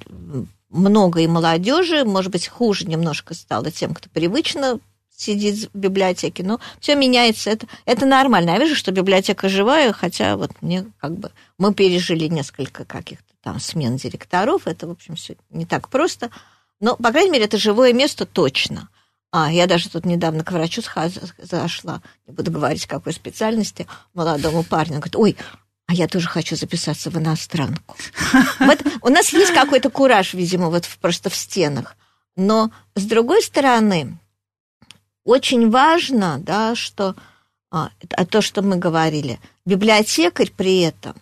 много и молодежи, может быть, хуже немножко стало тем, кто привычно сидит в библиотеке. Но все меняется, это, это нормально. Я вижу, что библиотека живая, хотя вот мне как бы мы пережили несколько каких-то там смен директоров, это, в общем, все не так просто. Но, по крайней мере, это живое место точно. А, я даже тут недавно к врачу зашла, не буду говорить, какой специальности, молодому парню. Он говорит, ой, а я тоже хочу записаться в иностранку. Вот у нас есть какой-то кураж, видимо, вот просто в стенах. Но, с другой стороны, очень важно, да, что а, а то, что мы говорили, библиотекарь при этом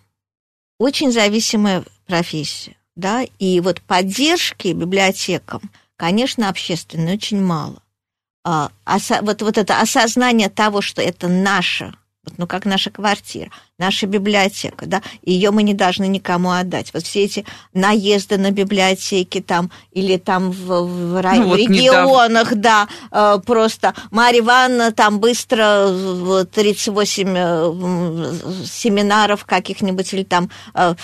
очень зависимая профессия, да, и вот поддержки библиотекам, конечно, общественное очень мало. А, вот, вот это осознание того, что это наше вот, ну, как наша квартира, наша библиотека, да, ее мы не должны никому отдать. Вот все эти наезды на библиотеки там, или там в, в, рай... ну, вот регионах, недавно. да, э, просто Марья Ивановна там быстро 38 э, семинаров каких-нибудь, или там э,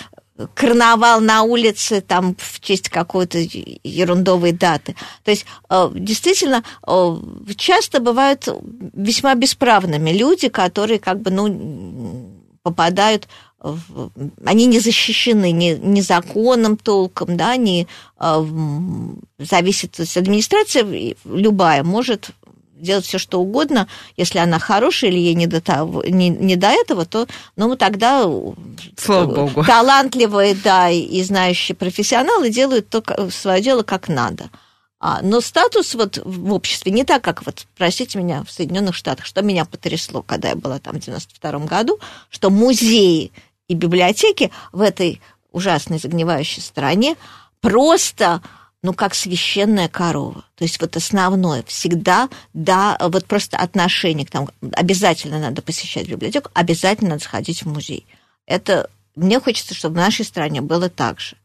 карнавал на улице там в честь какой-то ерундовой даты. То есть э, действительно э, часто бывают весьма бесправными люди, которые как бы ну попадают они не защищены ни, ни законом толком, да, ни э, зависит, то есть администрация любая может делать все, что угодно, если она хорошая или ей не до, того, не, не до этого, то ну, тогда Слава Богу. талантливые да, и знающие профессионалы делают то, свое дело как надо. А, но статус вот в обществе не так, как вот, простите меня, в Соединенных Штатах, что меня потрясло, когда я была там в 92 году, что музеи и библиотеки в этой ужасной загнивающей стране просто ну, как священная корова. То есть вот основное всегда, да, вот просто отношение к тому, обязательно надо посещать библиотеку, обязательно надо сходить в музей. Это мне хочется, чтобы в нашей стране было так же.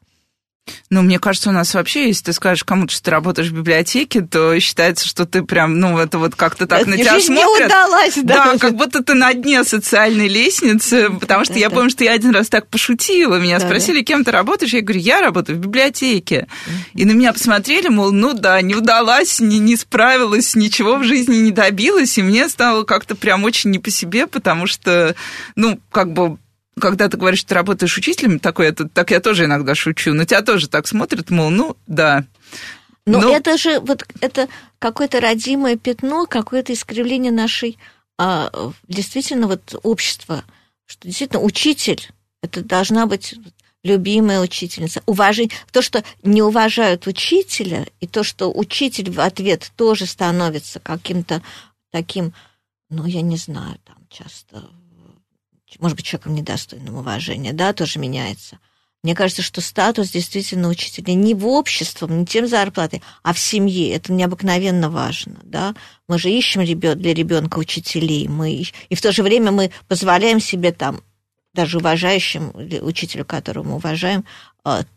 Ну, мне кажется, у нас вообще, если ты скажешь кому-то, что ты работаешь в библиотеке, то считается, что ты прям, ну, это вот как-то так это на тебя смотрят. не удалась, да. Да, как будто ты на дне социальной лестницы, потому что да, я да. помню, что я один раз так пошутила, меня да, спросили, кем ты работаешь, я говорю, я работаю в библиотеке. И на меня посмотрели, мол, ну да, не удалась, не, не справилась, ничего в жизни не добилась, и мне стало как-то прям очень не по себе, потому что, ну, как бы когда ты говоришь, что ты работаешь учителем, такой, это, так я тоже иногда шучу, но тебя тоже так смотрят, мол, ну, да. Но, но... это же вот это какое-то родимое пятно, какое-то искривление нашей а, действительно вот общества, что действительно учитель это должна быть любимая учительница. Уважение, то, что не уважают учителя, и то, что учитель в ответ тоже становится каким-то таким, ну, я не знаю, там часто может быть, человеком недостойным уважения, да, тоже меняется. Мне кажется, что статус действительно учителя не в обществе, не тем зарплатой, а в семье. Это необыкновенно важно, да. Мы же ищем для ребенка учителей, мы и в то же время мы позволяем себе там даже уважающим учителю, которого мы уважаем, Э,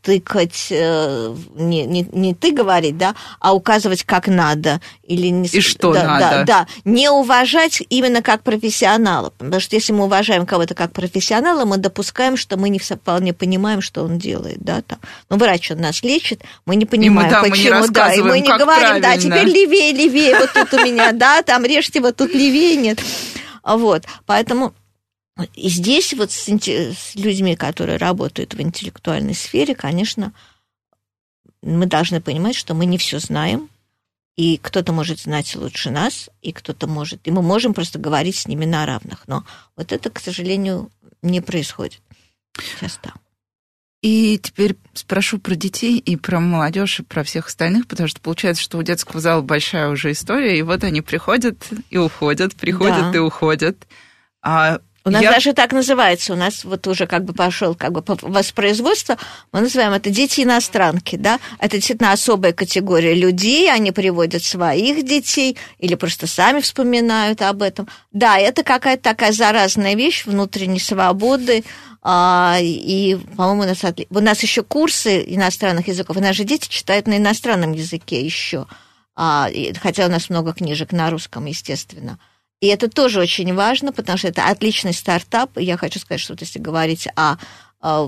тыкать, э, не, не, не ты говорить, да, а указывать, как надо. Или не, И что да, надо. Да, да, не уважать именно как профессионала. Потому что если мы уважаем кого-то как профессионала, мы допускаем, что мы не вполне понимаем, что он делает, да, там. Ну, врач, он нас лечит, мы не понимаем, и мы, да, почему, мы не да, и мы не говорим, правильно. да, теперь левее, левее, вот тут у меня, да, там режьте, вот тут левее, нет. Вот, поэтому и здесь вот с, с людьми, которые работают в интеллектуальной сфере, конечно, мы должны понимать, что мы не все знаем, и кто-то может знать лучше нас, и кто-то может, и мы можем просто говорить с ними на равных. Но вот это, к сожалению, не происходит часто. И теперь спрошу про детей и про молодежь, и про всех остальных, потому что получается, что у детского зала большая уже история, и вот они приходят и уходят, приходят да. и уходят. А у нас я... даже так называется. У нас вот уже как бы пошел как бы воспроизводство. Мы называем это дети иностранки, да. Это действительно особая категория людей. Они приводят своих детей или просто сами вспоминают об этом. Да, это какая-то такая заразная вещь внутренней свободы. А, и, по-моему, у нас, у нас еще курсы иностранных языков. И наши дети читают на иностранном языке еще. А, хотя у нас много книжек на русском, естественно. И это тоже очень важно, потому что это отличный стартап. И я хочу сказать, что вот если говорить о,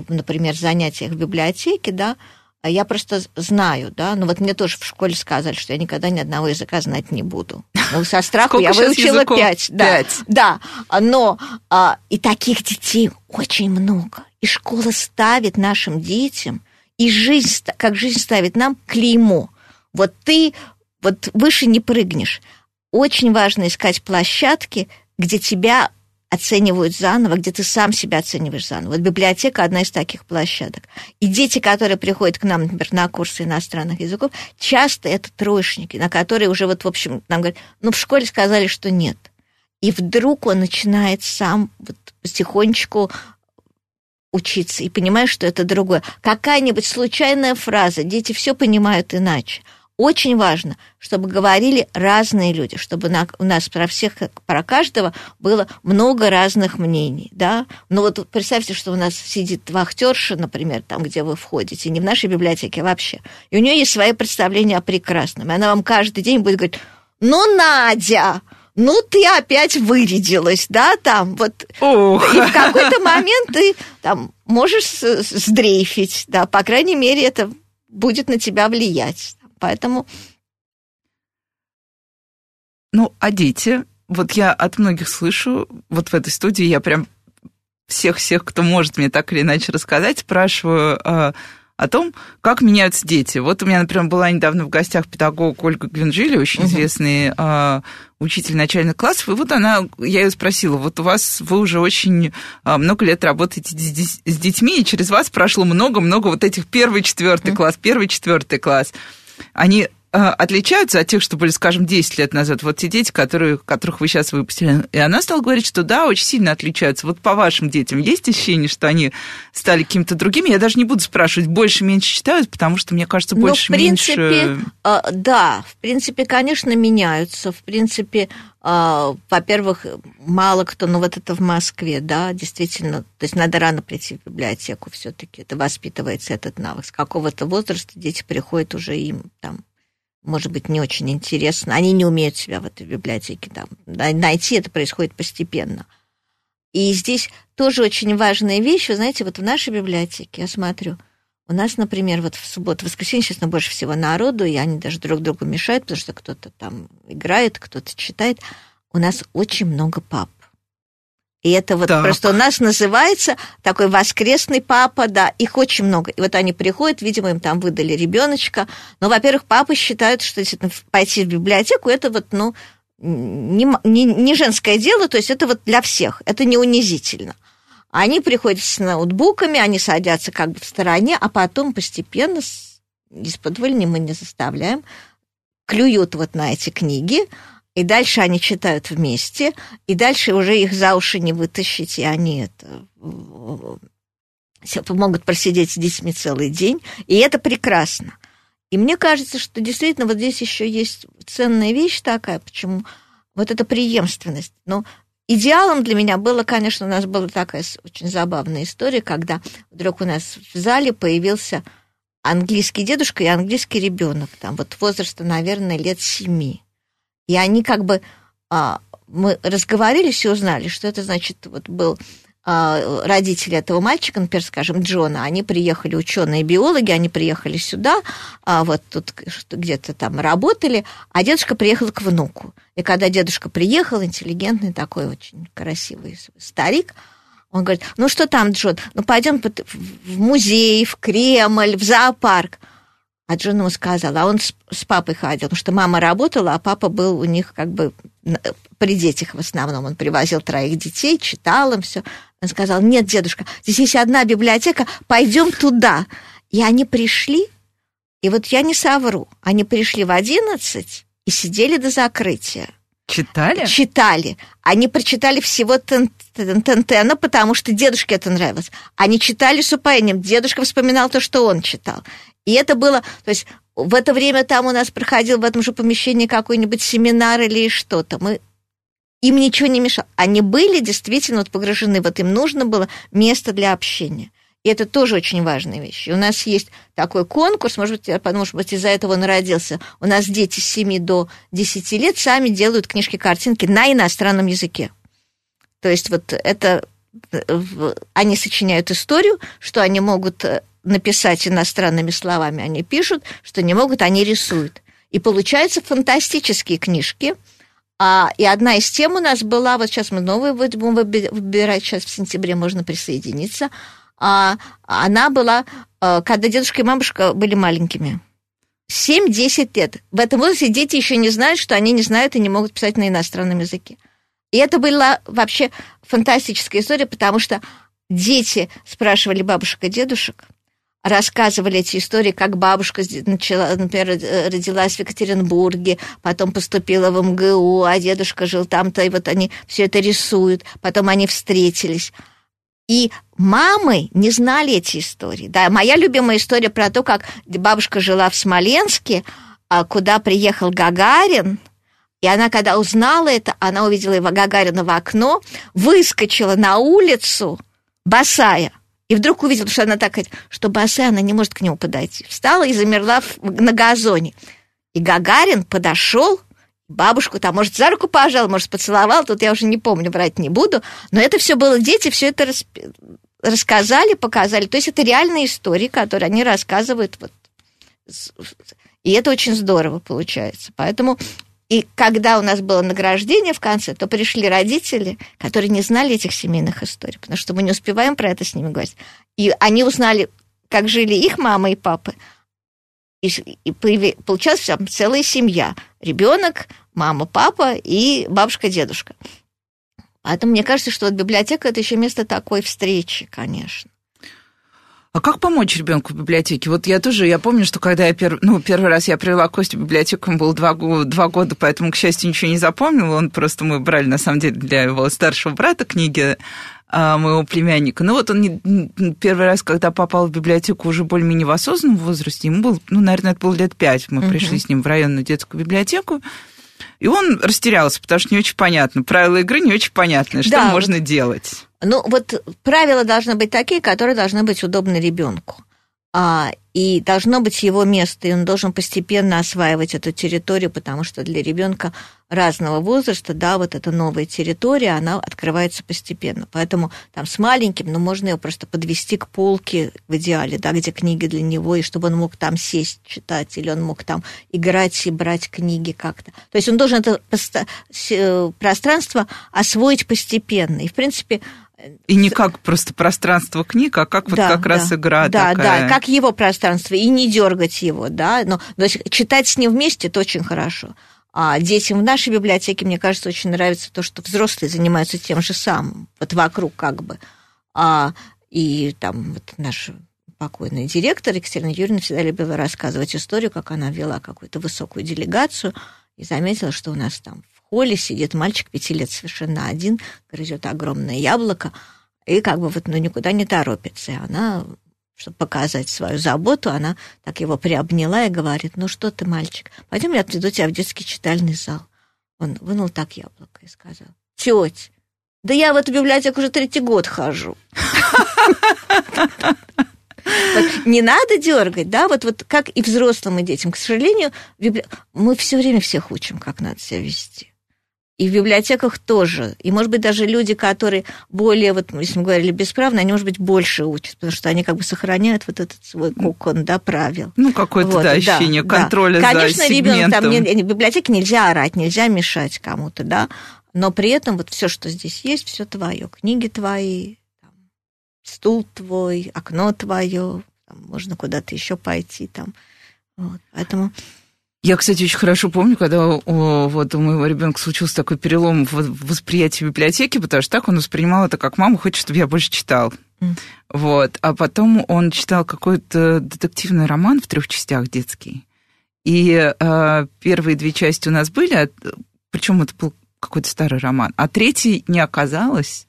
например, занятиях в библиотеке, да, я просто знаю, да, ну вот мне тоже в школе сказали, что я никогда ни одного языка знать не буду. Ну, со страху я выучила пять. Да, да, но а, и таких детей очень много. И школа ставит нашим детям, и жизнь, как жизнь ставит нам, клеймо. Вот ты вот выше не прыгнешь очень важно искать площадки, где тебя оценивают заново, где ты сам себя оцениваешь заново. Вот библиотека одна из таких площадок. И дети, которые приходят к нам, например, на курсы иностранных языков, часто это троечники, на которые уже вот, в общем, нам говорят, ну, в школе сказали, что нет. И вдруг он начинает сам вот потихонечку учиться и понимает, что это другое. Какая-нибудь случайная фраза, дети все понимают иначе – очень важно, чтобы говорили разные люди, чтобы на, у нас про всех, про каждого было много разных мнений, да. Ну вот представьте, что у нас сидит вахтерша, например, там, где вы входите, не в нашей библиотеке а вообще, и у нее есть свои представления о прекрасном, и она вам каждый день будет говорить, ну, Надя, ну, ты опять вырядилась, да, там, вот. Ох. И в какой-то момент ты там можешь сдрейфить, да, по крайней мере, это будет на тебя влиять. Поэтому... Ну, а дети? Вот я от многих слышу, вот в этой студии я прям всех-всех, кто может мне так или иначе рассказать, спрашиваю э, о том, как меняются дети. Вот у меня, например, была недавно в гостях педагог Ольга Гвинжили, очень угу. известный э, учитель начальных классов, и вот она, я ее спросила, вот у вас, вы уже очень э, много лет работаете с, детьми, и через вас прошло много-много вот этих первый, четвертый угу. класс, первый, четвертый класс они э, отличаются от тех, что были, скажем, 10 лет назад, вот те дети, которые, которых вы сейчас выпустили. И она стала говорить, что да, очень сильно отличаются. Вот по вашим детям есть ощущение, что они стали какими-то другими? Я даже не буду спрашивать, больше-меньше читают, потому что, мне кажется, больше-меньше... Ну, в принципе, меньше... да, в принципе, конечно, меняются. В принципе, во-первых, мало кто, ну вот это в Москве, да, действительно, то есть надо рано прийти в библиотеку все таки это воспитывается этот навык. С какого-то возраста дети приходят уже им там может быть, не очень интересно. Они не умеют себя в этой библиотеке там, найти, это происходит постепенно. И здесь тоже очень важная вещь. Вы знаете, вот в нашей библиотеке, я смотрю, у нас, например, вот в субботу, в воскресенье, честно, больше всего народу, и они даже друг другу мешают, потому что кто-то там играет, кто-то читает. У нас очень много пап. И это вот так. просто у нас называется такой воскресный папа, да, их очень много. И вот они приходят, видимо, им там выдали ребеночка. Но, во-первых, папы считают, что действительно пойти в библиотеку это вот, ну, не, не, не женское дело, то есть это вот для всех, это не унизительно. Они приходят с ноутбуками, они садятся как бы в стороне, а потом постепенно, из-под мы не заставляем, клюют вот на эти книги, и дальше они читают вместе, и дальше уже их за уши не вытащить, и они это могут просидеть с детьми целый день, и это прекрасно. И мне кажется, что действительно вот здесь еще есть ценная вещь такая, почему вот эта преемственность. Но Идеалом для меня было, конечно, у нас была такая очень забавная история, когда вдруг у нас в зале появился английский дедушка и английский ребенок, там вот возраста, наверное, лет семи. И они как бы, а, мы разговорились и узнали, что это, значит, вот был родители этого мальчика, например, скажем, Джона, они приехали, ученые-биологи, они приехали сюда, а вот тут где-то там работали, а дедушка приехал к внуку. И когда дедушка приехал, интеллигентный такой очень красивый старик, он говорит, ну что там, Джон, ну пойдем в музей, в Кремль, в зоопарк. А Джон ему сказал, а он с папой ходил, потому что мама работала, а папа был у них как бы при детях в основном. Он привозил троих детей, читал им все. Он сказал, нет, дедушка, здесь есть одна библиотека, пойдем туда. И они пришли, и вот я не совру, они пришли в одиннадцать и сидели до закрытия. Читали? Читали. Они прочитали всего Тентена, потому что дедушке это нравилось. Они читали с упоением. Дедушка вспоминал то, что он читал. И это было, то есть в это время там у нас проходил в этом же помещении какой-нибудь семинар или что-то. Мы им ничего не мешало. Они были действительно вот погружены, вот им нужно было место для общения. И это тоже очень важная вещь. И у нас есть такой конкурс, может быть, может быть, из-за этого он родился. У нас дети с 7 до 10 лет сами делают книжки-картинки на иностранном языке. То есть вот это они сочиняют историю, что они могут э, написать иностранными словами, они пишут, что не могут, они рисуют. И получаются фантастические книжки – а, и одна из тем у нас была, вот сейчас мы новые будем выбирать, сейчас в сентябре можно присоединиться. А, она была, а, когда дедушка и бабушка были маленькими. 7-10 лет. В этом возрасте дети еще не знают, что они не знают и не могут писать на иностранном языке. И это была вообще фантастическая история, потому что дети спрашивали бабушек и дедушек, рассказывали эти истории, как бабушка начала, например, родилась в Екатеринбурге, потом поступила в МГУ, а дедушка жил там-то, и вот они все это рисуют, потом они встретились. И мамы не знали эти истории. Да, моя любимая история про то, как бабушка жила в Смоленске, а, куда приехал Гагарин, и она, когда узнала это, она увидела его Гагарина в окно, выскочила на улицу, босая, и вдруг увидела, что она так, что босая, она не может к нему подойти. Встала и замерла на газоне. И Гагарин подошел, бабушку там, может, за руку пожал, может, поцеловал, тут я уже не помню, брать не буду, но это все было дети, все это рассказали, показали. То есть это реальные истории, которые они рассказывают. Вот. И это очень здорово получается. Поэтому и когда у нас было награждение в конце, то пришли родители, которые не знали этих семейных историй, потому что мы не успеваем про это с ними говорить. И они узнали, как жили их мама и папа. И, и получалась там целая семья. Ребенок, мама, папа и бабушка, дедушка. Поэтому мне кажется, что вот библиотека это еще место такой встречи, конечно. А как помочь ребенку в библиотеке? Вот я тоже, я помню, что когда я перв, ну, первый раз я привела Костю в библиотеку, ему было два, два года, поэтому, к счастью, ничего не запомнил. Он просто, мы брали, на самом деле, для его старшего брата книги а, моего племянника. Ну вот он не, первый раз, когда попал в библиотеку уже более-менее в осознанном возрасте, ему был, ну, наверное, это было лет пять, мы uh-huh. пришли с ним в районную детскую библиотеку, и он растерялся, потому что не очень понятно. Правила игры не очень понятны. Что да, можно вот, делать? Ну, вот правила должны быть такие, которые должны быть удобны ребенку. А, и должно быть его место, и он должен постепенно осваивать эту территорию, потому что для ребенка разного возраста, да, вот эта новая территория, она открывается постепенно. Поэтому там с маленьким, ну, можно его просто подвести к полке в идеале, да, где книги для него, и чтобы он мог там сесть, читать, или он мог там играть и брать книги как-то. То есть он должен это э, пространство освоить постепенно. И, в принципе, и не как просто пространство книг, а как вот да, как да, раз игра да, такая. Да, как его пространство, и не дергать его, да. Но, но читать с ним вместе это очень хорошо. А детям в нашей библиотеке, мне кажется, очень нравится то, что взрослые занимаются тем же самым, вот вокруг как бы. А, и там вот наш покойный директор Екатерина Юрьевна всегда любила рассказывать историю, как она вела какую-то высокую делегацию и заметила, что у нас там холле сидит мальчик пяти лет совершенно один, грызет огромное яблоко, и как бы вот ну, никуда не торопится. И она, чтобы показать свою заботу, она так его приобняла и говорит, ну что ты, мальчик, пойдем я отведу тебя в детский читальный зал. Он вынул так яблоко и сказал, тетя, да я в эту библиотеку уже третий год хожу. Не надо дергать, да, вот, вот как и взрослым и детям. К сожалению, библи... мы все время всех учим, как надо себя вести. И в библиотеках тоже. И, может быть, даже люди, которые более, вот, если мы говорили бесправно, они, может быть, больше учат, потому что они как бы сохраняют вот этот свой кокон, да, правил. Ну, какое-то, вот, да, ощущение да, контроля да. Конечно, за ребенок там, не, в библиотеке нельзя орать, нельзя мешать кому-то, да, но при этом вот все, что здесь есть, все твое. Книги твои, там, стул твой, окно твое, там, можно куда-то еще пойти там. Вот, поэтому... Я, кстати, очень хорошо помню, когда о, вот у моего ребенка случился такой перелом в восприятии библиотеки, потому что так он воспринимал это как мама хочет, чтобы я больше читал. Mm. Вот. А потом он читал какой-то детективный роман в трех частях детский. И э, первые две части у нас были, а, причем это был какой-то старый роман, а третий не оказалось.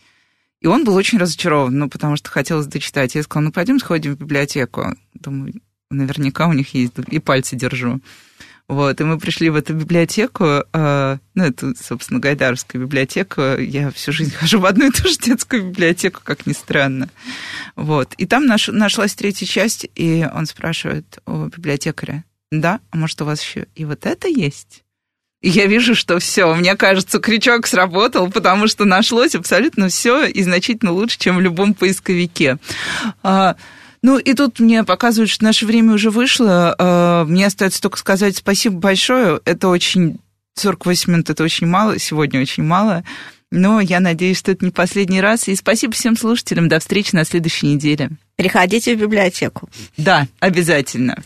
И он был очень разочарован, ну, потому что хотелось дочитать. Я сказала, ну, пойдем сходим в библиотеку. Думаю, наверняка у них есть, и пальцы держу. Вот, и мы пришли в эту библиотеку, э, ну, это, собственно, Гайдаровская библиотека. Я всю жизнь хожу в одну и ту же детскую библиотеку, как ни странно. Вот, и там наш, нашлась третья часть, и он спрашивает у библиотекаря, да, а может, у вас еще и вот это есть? И я вижу, что все, мне кажется, крючок сработал, потому что нашлось абсолютно все и значительно лучше, чем в любом поисковике. А, ну, и тут мне показывают, что наше время уже вышло. Э, мне остается только сказать спасибо большое. Это очень... 48 минут – это очень мало, сегодня очень мало. Но я надеюсь, что это не последний раз. И спасибо всем слушателям. До встречи на следующей неделе. Приходите в библиотеку. Да, обязательно.